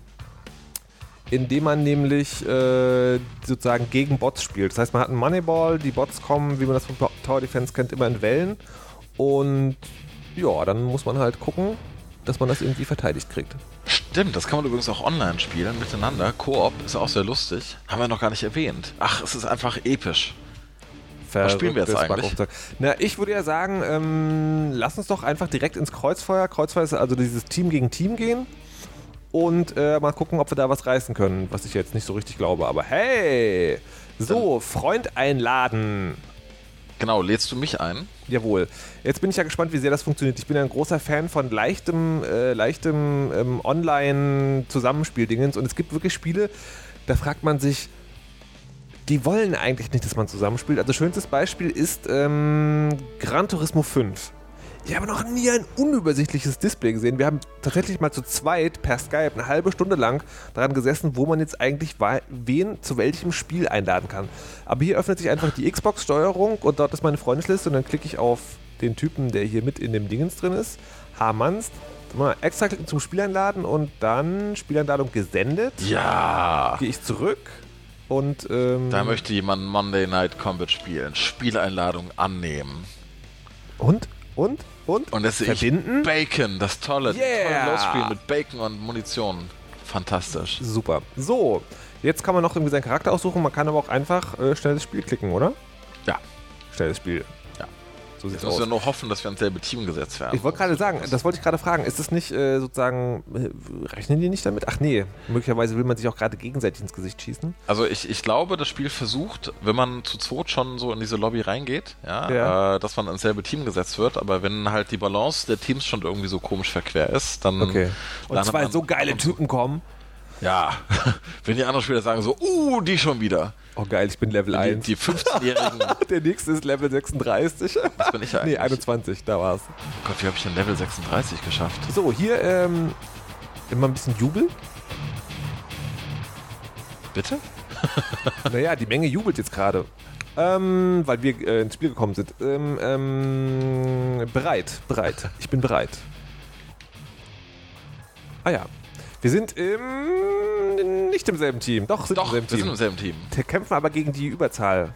indem man nämlich äh, sozusagen gegen Bots spielt. Das heißt, man hat einen Moneyball, die Bots kommen, wie man das von Tower Defense kennt, immer in Wellen. Und ja, dann muss man halt gucken, dass man das irgendwie verteidigt kriegt. Stimmt, das kann man übrigens auch online spielen, miteinander. Koop ist auch sehr lustig. Haben wir noch gar nicht erwähnt. Ach, es ist einfach episch. Was spielen wir jetzt eigentlich? Na, ich würde ja sagen, ähm, lass uns doch einfach direkt ins Kreuzfeuer. Kreuzfeuer ist also dieses Team gegen Team gehen und äh, mal gucken, ob wir da was reißen können, was ich jetzt nicht so richtig glaube. Aber hey, so, Freund einladen. Genau, lädst du mich ein? Jawohl. Jetzt bin ich ja gespannt, wie sehr das funktioniert. Ich bin ja ein großer Fan von leichtem, äh, leichtem ähm, Online-Zusammenspieldingens und es gibt wirklich Spiele, da fragt man sich, die wollen eigentlich nicht, dass man zusammenspielt. Also schönstes Beispiel ist ähm, Gran Turismo 5. Ich habe noch nie ein unübersichtliches Display gesehen. Wir haben tatsächlich mal zu zweit per Skype eine halbe Stunde lang daran gesessen, wo man jetzt eigentlich wen zu welchem Spiel einladen kann. Aber hier öffnet sich einfach die Xbox-Steuerung und dort ist meine Freundesliste und dann klicke ich auf den Typen, der hier mit in dem Dingens drin ist. Hamanns. Mal extra klicken zum Spiel einladen und dann Spieleinladung gesendet. Ja. Gehe ich zurück und. Ähm, da möchte jemand Monday Night Combat spielen. Spieleinladung annehmen. Und? Und? Und? Und das verbinden. Bacon, das tolle, yeah. tolle Losspiel mit Bacon und Munition. Fantastisch. Super. So, jetzt kann man noch irgendwie seinen Charakter aussuchen. Man kann aber auch einfach äh, schnell das Spiel klicken, oder? Ja. Schnelles Spiel. So sieht es aus. müssen wir nur hoffen, dass wir ins selbe Team gesetzt werden. Ich wollte gerade sagen, das wollte ich gerade fragen. Ist das nicht äh, sozusagen, äh, rechnen die nicht damit? Ach nee, möglicherweise will man sich auch gerade gegenseitig ins Gesicht schießen. Also ich, ich glaube, das Spiel versucht, wenn man zu zweit schon so in diese Lobby reingeht, ja, ja. Äh, dass man ins selbe Team gesetzt wird, aber wenn halt die Balance der Teams schon irgendwie so komisch verquer ist, dann. Okay. Und zwei so geile Typen kommen. Ja, [LAUGHS] wenn die anderen Spieler sagen so, uh, die schon wieder. Oh geil, ich bin Level die, 1. Die 15-Jährigen. [LAUGHS] Der nächste ist Level 36. Was bin ich eigentlich? Nee, 21, da war's. Oh Gott, wie habe ich denn Level 36 geschafft? So, hier ähm, immer ein bisschen Jubel. Bitte? [LAUGHS] naja, die Menge jubelt jetzt gerade. Ähm, weil wir äh, ins Spiel gekommen sind. Ähm, ähm, bereit, bereit. Ich bin bereit. Ah ja, wir sind im, nicht im selben Team. Doch, sind Doch, im selben wir Team. sind im selben Team. Wir kämpfen aber gegen die Überzahl.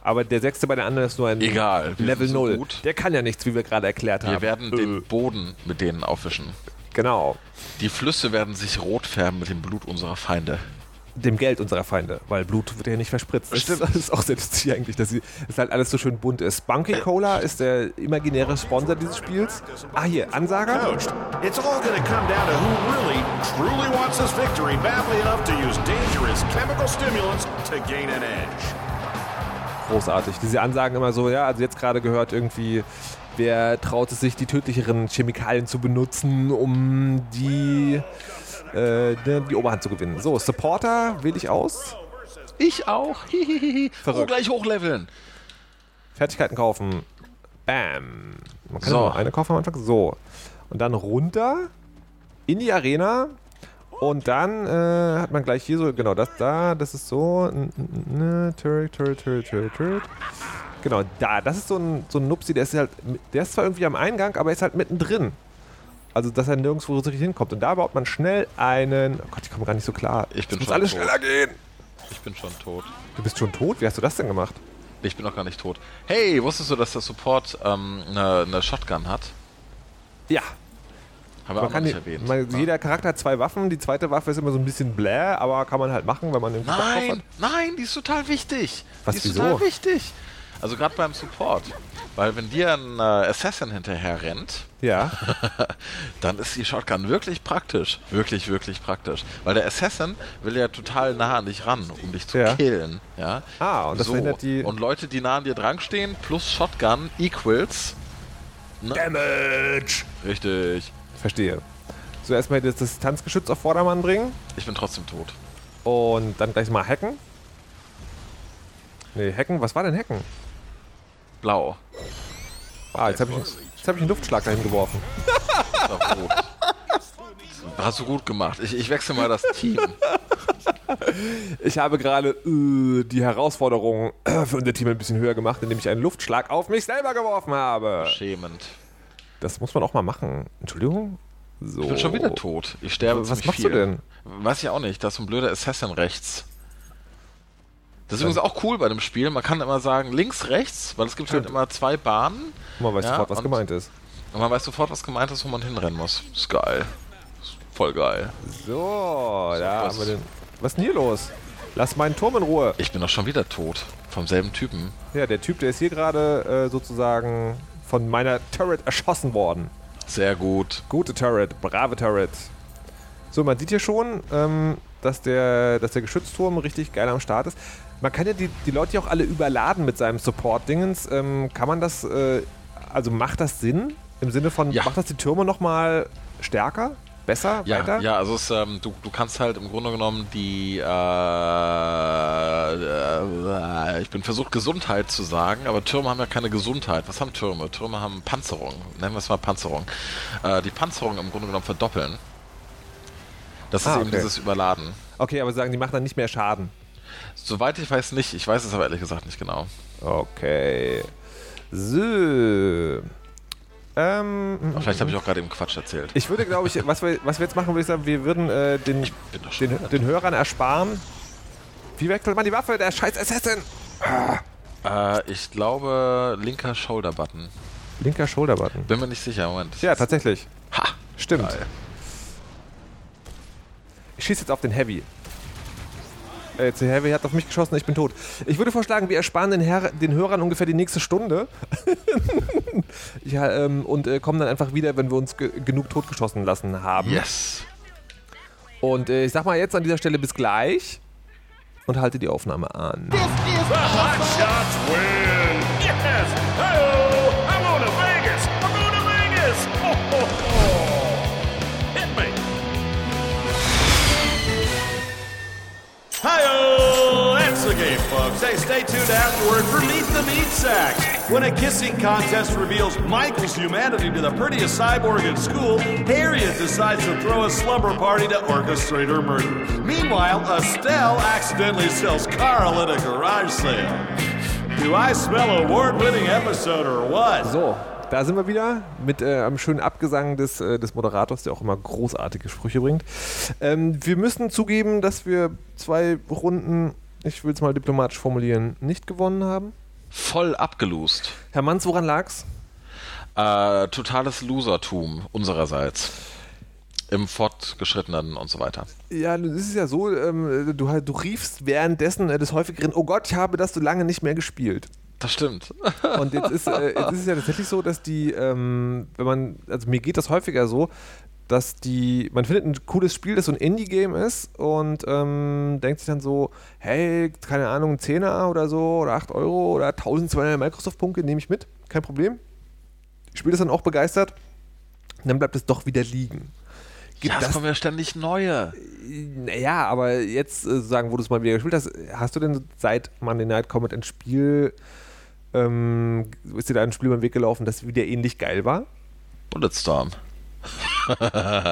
Aber der sechste bei der anderen ist nur ein Egal, Level 0. So der kann ja nichts, wie wir gerade erklärt haben. Wir werden äh. den Boden mit denen aufwischen. Genau. Die Flüsse werden sich rot färben mit dem Blut unserer Feinde dem Geld unserer Feinde, weil Blut wird ja nicht verspritzt. Das, Stimmt. das ist auch sehr lustig eigentlich, dass es halt alles so schön bunt ist. Spunky Cola ist der imaginäre Sponsor dieses Spiels. Ah, hier, Ansager. It's all gonna come down to who really, truly wants this victory badly enough to use dangerous chemical stimulants to gain an edge. Großartig. Diese Ansagen immer so, ja, also jetzt gerade gehört irgendwie wer traut es sich, die tödlicheren Chemikalien zu benutzen, um die äh, die Oberhand zu gewinnen. So, Supporter wähle ich aus. Ich auch. [LAUGHS] Verrückt. Oh, gleich hochleveln. Fertigkeiten kaufen. Bam. Man kann so. nur eine kaufen am Anfang. So. Und dann runter in die Arena. Und dann äh, hat man gleich hier so, genau, das da, das ist so. Turret, Turret, Turret, Turret, Turret. Genau, da, das ist so ein, so ein Nupsi, der ist halt, der ist zwar irgendwie am Eingang, aber er ist halt mittendrin. Also, dass er nirgendwo so richtig hinkommt. Und da baut man schnell einen. Oh Gott, ich komme gar nicht so klar. Ich bin muss schon alles tot. schneller gehen. Ich bin schon tot. Du bist schon tot? Wie hast du das denn gemacht? Ich bin noch gar nicht tot. Hey, wusstest du, dass der Support ähm, eine, eine Shotgun hat? Ja. Haben wir man auch nicht erwähnt. Man, ja. Jeder Charakter hat zwei Waffen. Die zweite Waffe ist immer so ein bisschen bläh, aber kann man halt machen, wenn man den Nein, nein, die ist total wichtig. Was, die ist wieso? total wichtig. Also gerade beim Support. Weil wenn dir ein äh, Assassin hinterher rennt, ja. [LAUGHS] dann ist die Shotgun wirklich praktisch. Wirklich, wirklich praktisch. Weil der Assassin will ja total nah an dich ran, um dich zu ja. killen. Ja? Ah, und das so. verhindert die... Und Leute, die nah an dir dran stehen, plus Shotgun equals... Ne? Damage! Richtig. Verstehe. So, erstmal das Distanzgeschütz auf Vordermann bringen. Ich bin trotzdem tot. Und dann gleich mal hacken. Nee, hacken, was war denn hacken? Blau. Ah, jetzt habe ich, hab ich einen Luftschlag dahin geworfen. [LAUGHS] Hast du gut gemacht. Ich, ich wechsle mal das Team. [LAUGHS] Ich habe gerade äh, die Herausforderung [CLEARS THROAT] für unser Team ein bisschen höher gemacht, indem ich einen Luftschlag auf mich selber geworfen habe. Schämend. Das muss man auch mal machen. Entschuldigung? So. Ich bin schon wieder tot. Ich sterbe Was machst viel. du denn? Weiß ich auch nicht. Da ist so ein blöder Assassin rechts. Das ist übrigens auch cool bei dem Spiel. Man kann immer sagen links, rechts, weil es gibt halt immer zwei Bahnen. Man weiß Ja, sofort, was und- gemeint ist. Und man weiß sofort, was gemeint ist, wo man hinrennen muss. Ist geil. Ist voll geil. So, da was- haben wir den. Was ist denn hier los? Lass meinen Turm in Ruhe. Ich bin doch schon wieder tot. Vom selben Typen. Ja, der Typ, der ist hier gerade äh, sozusagen von meiner Turret erschossen worden. Sehr gut. Gute Turret, brave Turret. So, man sieht hier schon, ähm, dass, der, dass der Geschützturm richtig geil am Start ist. Man kann ja die, die Leute hier auch alle überladen mit seinem Support-Dingens. Ähm, kann man das, äh, also macht das Sinn? Im Sinne von, Ja. macht das die Türme nochmal stärker? Besser? Ja, weiter? ja also es, ähm, du, du kannst halt im Grunde genommen die, äh, äh, ich bin versucht Gesundheit zu sagen, aber Türme haben ja keine Gesundheit. Was haben Türme? Türme haben Panzerung. Nennen wir es mal Panzerung. Äh, die Panzerung im Grunde genommen verdoppeln. Das ist Ah, eben okay. dieses Überladen. Okay, aber sagen, die machen dann nicht mehr Schaden. Soweit ich weiß nicht. Ich weiß es aber ehrlich gesagt nicht genau. Okay. So. Ähm, vielleicht habe ich auch gerade eben Quatsch erzählt. ich würde, glaube ich, was wir, was wir jetzt machen, würde ich sagen, wir würden äh, den, den, den Hörern ersparen. Wie wechselt man die Waffe? Der scheiß Assassin! Äh, ich glaube, linker Shoulder-Button. Linker Shoulder-Button. Bin mir nicht sicher. Moment. Ja, tatsächlich. Ha! Stimmt. Geil. Ich schieße jetzt auf den Heavy. Äh, Heavy hat auf mich geschossen, ich bin tot. Ich würde vorschlagen, wir ersparen den, Herr, den Hörern ungefähr die nächste Stunde. [LAUGHS] ja, ähm, und äh, kommen dann einfach wieder, wenn wir uns ge genug totgeschossen lassen haben. Yes. Und äh, ich sag mal jetzt an dieser Stelle bis gleich und halte die Aufnahme an. The Hot Hi-oh! That's the game, folks. Hey, stay tuned afterward for Meet the Meat Sack. When a kissing contest reveals Michael's humanity to the prettiest cyborg in school, Harriet decides to throw a slumber party to orchestrate her murder. Meanwhile, Estelle accidentally sells Carl at a garage sale. Do I smell award-winning episode or what? So, da sind wir wieder mit äh, einem schönen Abgesang des, äh, des Moderators, der auch immer großartige Sprüche bringt. Ähm, wir müssen zugeben, dass wir zwei Runden, ich will es mal diplomatisch formulieren, nicht gewonnen haben. Voll abgelost. Herr Manns, woran lag's? Äh, totales Losertum unsererseits. Im Fortgeschrittenen und so weiter. Ja, es ist ja so, ähm, du, du riefst währenddessen äh, des häufigeren, oh Gott, ich habe das so lange nicht mehr gespielt. Das stimmt. [LAUGHS] Und jetzt ist, äh, jetzt ist es ja tatsächlich so, dass die, ähm, wenn man, also mir geht das häufiger so, dass die, man findet ein cooles Spiel, das so ein Indie-Game ist und ähm, denkt sich dann so, hey, keine Ahnung, ein Zehner oder so oder 8 Euro oder 1200 Microsoft-Punkte nehme ich mit, kein Problem. Ich spiele das dann auch begeistert und dann bleibt es doch wieder liegen. Gibt ja, es das kommen ja ständig neue. naja, aber jetzt äh, sagen, wo du es mal wieder gespielt hast, hast du denn seit Monday Night Combat ein Spiel, ähm, ist dir da ein Spiel beim Weg gelaufen, das wieder ähnlich geil war? Bulletstorm. [LAUGHS]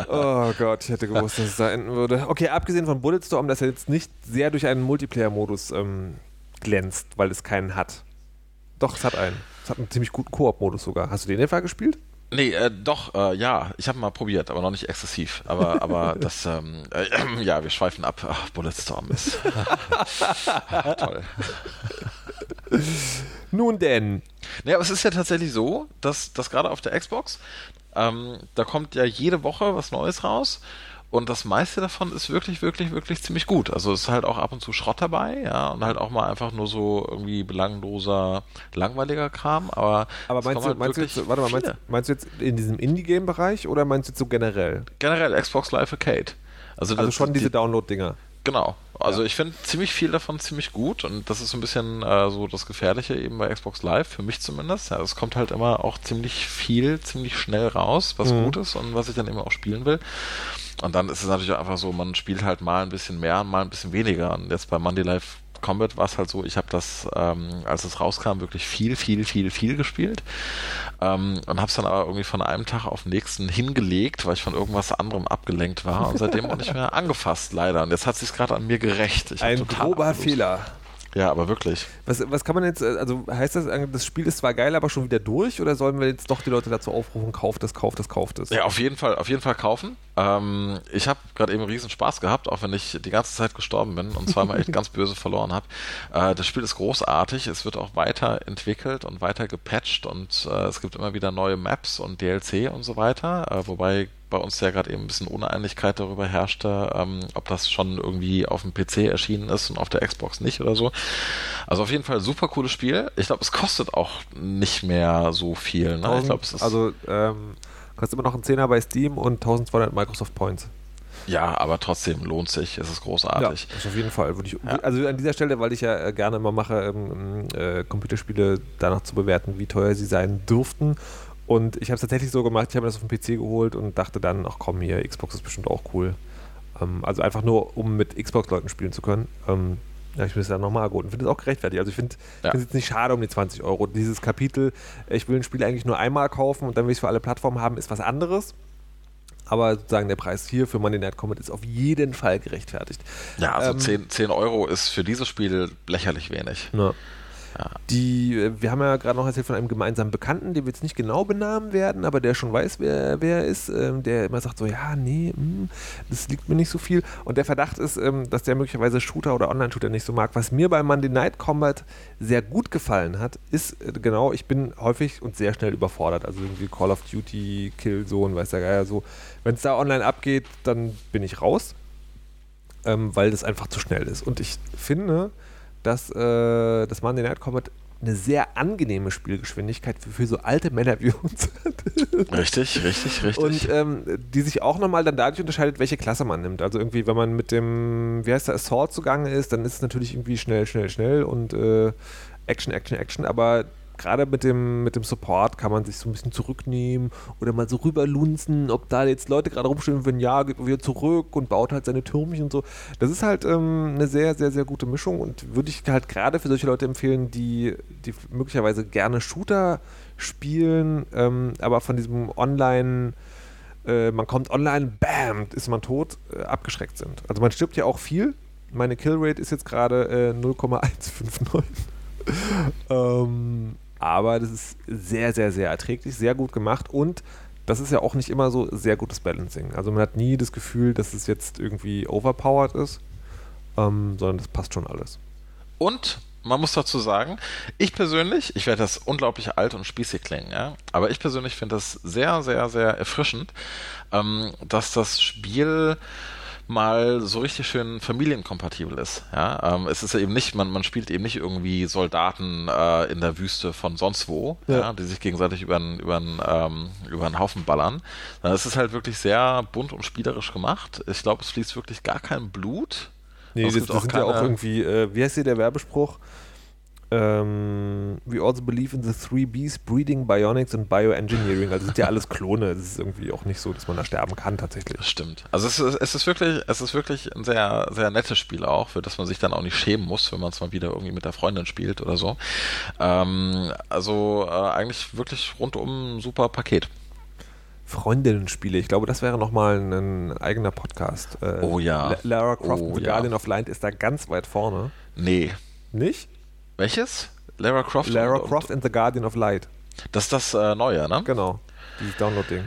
Oh Gott, ich hätte gewusst, dass es da enden würde. Okay, abgesehen von Bulletstorm, dass er jetzt nicht sehr durch einen Multiplayer-Modus ähm, glänzt, weil es keinen hat. Doch, es hat einen. Es hat einen ziemlich guten Koop-Modus sogar. Hast du den etwa gespielt? Nee, äh, doch, äh, ja. Ich habe mal probiert, aber noch nicht exzessiv. Aber, [LAUGHS] aber das, ähm, äh, ja, wir schweifen ab. Ach, Bulletstorm ist [LAUGHS] toll. [LAUGHS] Nun denn. Nee, aber es ist ja tatsächlich so, dass, dass gerade auf der Xbox, ähm, da kommt ja jede Woche was Neues raus. Und das meiste davon ist wirklich, wirklich, wirklich ziemlich gut. Also es ist halt auch ab und zu Schrott dabei, ja, und halt auch mal einfach nur so irgendwie belangloser, langweiliger Kram. Aber, Aber meinst du, halt meinst du jetzt, warte mal, meinst, meinst du jetzt in diesem Indie-Game-Bereich oder meinst du jetzt so generell? generell Xbox Live Arcade. Also, Also schon diese die, Download-Dinger. Genau. Also ich finde ziemlich viel davon ziemlich gut und das ist so ein bisschen äh, so das Gefährliche eben bei Xbox Live, für mich zumindest. Ja, es kommt halt immer auch ziemlich viel, ziemlich schnell raus, was Mhm. gut ist und was ich dann eben auch spielen will. Und dann ist es natürlich einfach so, man spielt halt mal ein bisschen mehr und mal ein bisschen weniger. Und jetzt bei Monday Live Combat war es halt so, ich habe das, ähm, als es rauskam, wirklich viel, viel, viel, viel gespielt. Ähm, und habe es dann aber irgendwie von einem Tag auf den nächsten hingelegt, weil ich von irgendwas anderem abgelenkt war und seitdem auch nicht mehr [LAUGHS] angefasst, leider. Und jetzt hat sich gerade an mir gerecht. Ein grober. Fehler. Ja, aber wirklich. Was, was kann man jetzt, äh, also heißt das, äh, das Spiel ist zwar geil, aber schon wieder durch oder sollen wir jetzt doch die Leute dazu aufrufen, kauft es, kauft es, kauft es? Ja, auf jeden Fall, auf jeden Fall kaufen. Ähm, ich habe gerade eben riesen Spaß gehabt, auch wenn ich die ganze Zeit gestorben bin und zweimal echt [LAUGHS] ganz böse verloren habe. Äh, das Spiel ist großartig, es wird auch weiterentwickelt und weiter gepatcht und äh, es gibt immer wieder neue Maps und DLC und so weiter, äh, wobei bei uns ja gerade eben ein bisschen Uneinigkeit darüber herrschte, ähm, ob das schon irgendwie auf dem PC erschienen ist und auf der Xbox nicht oder so. Also auf jeden Fall super cooles Spiel. Ich glaube, es kostet auch nicht mehr so viel. Ne? Ich ist also ähm, kostet immer noch einen Zehner bei Steam und 1200 Microsoft Points. ja, aber trotzdem lohnt sich. Es ist großartig. das auf jeden Fall. Würde ich, Ja. Also an dieser Stelle, weil ich ja äh, gerne immer mache, ähm, äh, Computerspiele danach zu bewerten, wie teuer sie sein dürften. Und ich habe es tatsächlich so gemacht, ich habe mir das auf dem PC geholt und dachte dann, ach komm hier, Xbox ist bestimmt auch cool. Ähm, also einfach nur, um mit Xbox-Leuten spielen zu können. Ähm, ja, ich will es dann nochmal geholt und finde es auch gerechtfertigt. Also ich finde Ja. es jetzt nicht schade um die 20 Euro. Dieses Kapitel, ich will ein Spiel eigentlich nur einmal kaufen und dann will ich es für alle Plattformen haben, ist was anderes. Aber sozusagen der Preis hier für Monday Night Combat ist auf jeden Fall gerechtfertigt. Ja, also Ähm, 10, 10 Euro ist für dieses Spiel lächerlich wenig. Ja. Die, äh, wir haben ja gerade noch erzählt von einem gemeinsamen Bekannten, den wir jetzt nicht genau benamen werden, aber der schon weiß, wer, wer er ist, ähm, der immer sagt so, ja, nee, hm, das liegt mir nicht so viel. Und der Verdacht ist, ähm, dass der möglicherweise Shooter oder Online-Shooter nicht so mag. Was mir bei Monday Night Combat sehr gut gefallen hat, ist äh, genau, ich bin häufig und sehr schnell überfordert. Also irgendwie Call of Duty, Killzone, weiß der Geier so. Wenn es da online abgeht, dann bin ich raus ähm, weil das einfach zu schnell ist. Und ich finde, dass äh, das Monday Night Combat eine sehr angenehme Spielgeschwindigkeit für, für so alte Männer wie uns hat. Richtig, richtig, richtig. Und ähm, die sich auch nochmal dann dadurch unterscheidet, welche Klasse man nimmt. Also irgendwie, wenn man mit dem, wie heißt der, Assault zugange ist, dann ist es natürlich irgendwie schnell, schnell, schnell und äh, Action, Action, Action. Aber gerade mit dem, mit dem Support kann man sich so ein bisschen zurücknehmen oder mal so rüberlunzen, ob da jetzt Leute gerade rumstehen, wenn ja, geht man wieder zurück und baut halt seine Türmchen und so. Das ist halt ähm, eine sehr, sehr, sehr gute Mischung und würde ich halt gerade für solche Leute empfehlen, die, die möglicherweise gerne Shooter spielen, ähm, aber von diesem Online- äh, man kommt online, bam, ist man tot, äh, abgeschreckt sind. Also man stirbt ja auch viel. Meine Killrate ist jetzt gerade äh, 0,159. Ähm, aber das ist sehr, sehr, sehr erträglich, sehr gut gemacht und das ist ja auch nicht immer so sehr gutes Balancing. Also man hat nie das Gefühl, dass es jetzt irgendwie overpowered ist, ähm, sondern das passt schon alles. Und man muss dazu sagen, ich persönlich, ich werde das unglaublich alt und spießig klingen, ja, aber ich persönlich finde das sehr, sehr, sehr erfrischend, ähm, dass das Spiel mal so richtig schön familienkompatibel ist. Ja? Ähm, es ist ja eben nicht, man, man spielt eben nicht irgendwie Soldaten äh, in der Wüste von sonst wo, ja. Ja. die sich gegenseitig über einen über ähm, über einen Haufen ballern. Es ist halt wirklich sehr bunt und spielerisch gemacht. Ich glaube, es fließt wirklich gar kein Blut. Nee, das, das auch sind ja auch keine- irgendwie, äh, wie heißt hier der Werbespruch? Ähm, we also believe in the three Bs, Breeding, Bionics und Bioengineering. Also sind ja alles Klone. Das ist irgendwie auch nicht so, dass man da sterben kann tatsächlich. Das stimmt. Also es ist, es ist wirklich, es ist wirklich ein sehr, sehr nettes Spiel auch, für das man sich dann auch nicht schämen muss, wenn man es mal wieder irgendwie mit der Freundin spielt oder so. Ähm, also äh, eigentlich wirklich rundum ein super Paket. Freundinnen-Spiele. Ich glaube, das wäre nochmal ein, eigener Podcast. Äh, Oh ja. La- Lara Croft Oh and The ja. Guardian of Light ist da ganz weit vorne. Nee. Nicht? Welches? Lara Croft? Lara und, Croft and The Guardian of Light. Das ist das äh, Neue, ne? Genau. Dieses Download-Ding.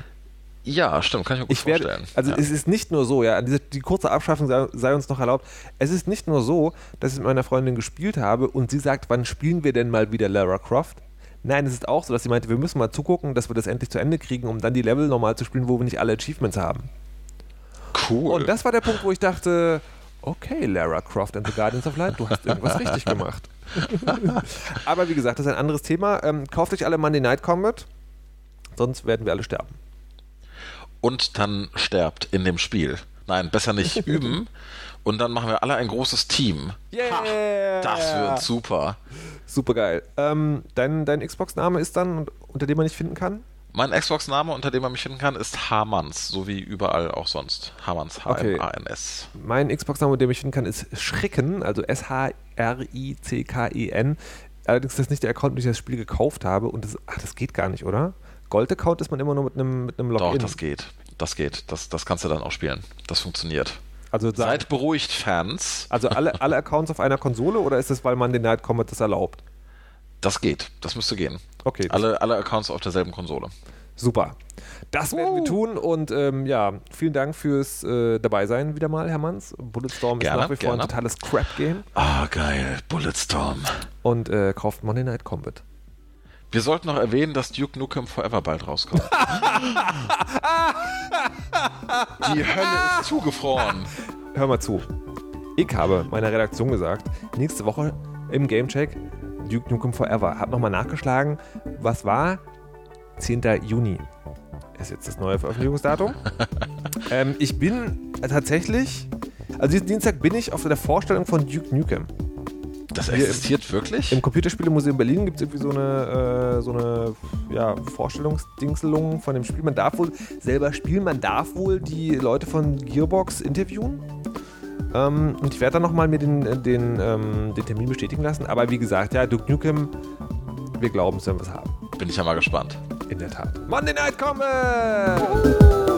Ja, stimmt, kann ich mir gut Ich werde, vorstellen. also ja. es ist nicht nur so, ja, diese, die kurze Abschaffung sei, sei uns noch erlaubt. Es ist nicht nur so, dass ich mit meiner Freundin gespielt habe und sie sagt, wann spielen wir denn mal wieder Lara Croft? Nein, es ist auch so, dass sie meinte, wir müssen mal zugucken, dass wir das endlich zu Ende kriegen, um dann die Level normal zu spielen, wo wir nicht alle Achievements haben. cool. Und das war der Punkt, wo ich dachte, okay, Lara Croft and the Guardians of Light, du hast irgendwas richtig gemacht. [LAUGHS] Aber wie gesagt, das ist ein anderes Thema. Ähm, kauft euch alle Monday Night Combat, sonst werden wir alle sterben. und dann sterbt in dem Spiel. Nein, besser nicht [LAUGHS] üben. Und dann machen wir alle ein großes Team. Yeah! Das wird super. Super geil. Ähm, dein dein Xbox-Name ist dann, unter dem man nicht finden kann? Mein Xbox-Name, unter dem man mich finden kann, ist Hamans, so wie überall auch sonst. Hamans, H-M-A-N-S. Mein Xbox-Name, unter dem ich finden kann, ist Schricken, also S-H-R-I-C-K-E-N. Allerdings ist das nicht der Account, mit dem ich das Spiel gekauft habe und das, ach, das geht gar nicht, oder? Gold-Account ist man immer nur mit einem, mit einem Login. Doch, das geht. Das geht. Das, das kannst du dann auch spielen. Das funktioniert. Also, sa- Seid beruhigt, Fans. also alle, alle Accounts auf einer Konsole oder ist das, weil man den Night Combat das erlaubt? Das geht. Das müsste gehen. Okay, Alle, alle Accounts auf derselben Konsole. Super. Das werden wir Uh. tun und ähm, ja, vielen Dank fürs äh, Dabeisein wieder mal, Herr Manns. Bulletstorm Gerne, ist nach wie vor ein gerne. totales Crap-Game Ah, geil. Bulletstorm. und äh, kauft Monday Night Combat. Wir sollten noch erwähnen, dass Duke Nukem Forever bald rauskommt. [LAUGHS] Die Hölle ist zugefroren. Hör mal zu. Ich habe meiner Redaktion gesagt, nächste Woche im Gamecheck Duke Nukem Forever. Hab nochmal nachgeschlagen, was war 10. Juni. Ist jetzt das neue Veröffentlichungsdatum. [LAUGHS] ähm, ich bin tatsächlich, also diesen Dienstag bin ich auf der Vorstellung von Duke Nukem. Das existiert wirklich? Im Computerspielemuseum Berlin gibt es irgendwie so eine, äh, so eine ja, Vorstellungsdingselung von dem Spiel. Man darf wohl selber spielen, man darf wohl die Leute von Gearbox interviewen. Ähm, und ich werde dann nochmal mir den, den, ähm, den Termin bestätigen lassen. Aber wie gesagt, ja, Duke Nukem, wir glauben, es werden wir es haben. Bin ich ja mal gespannt. In der Tat. Monday Night Combat!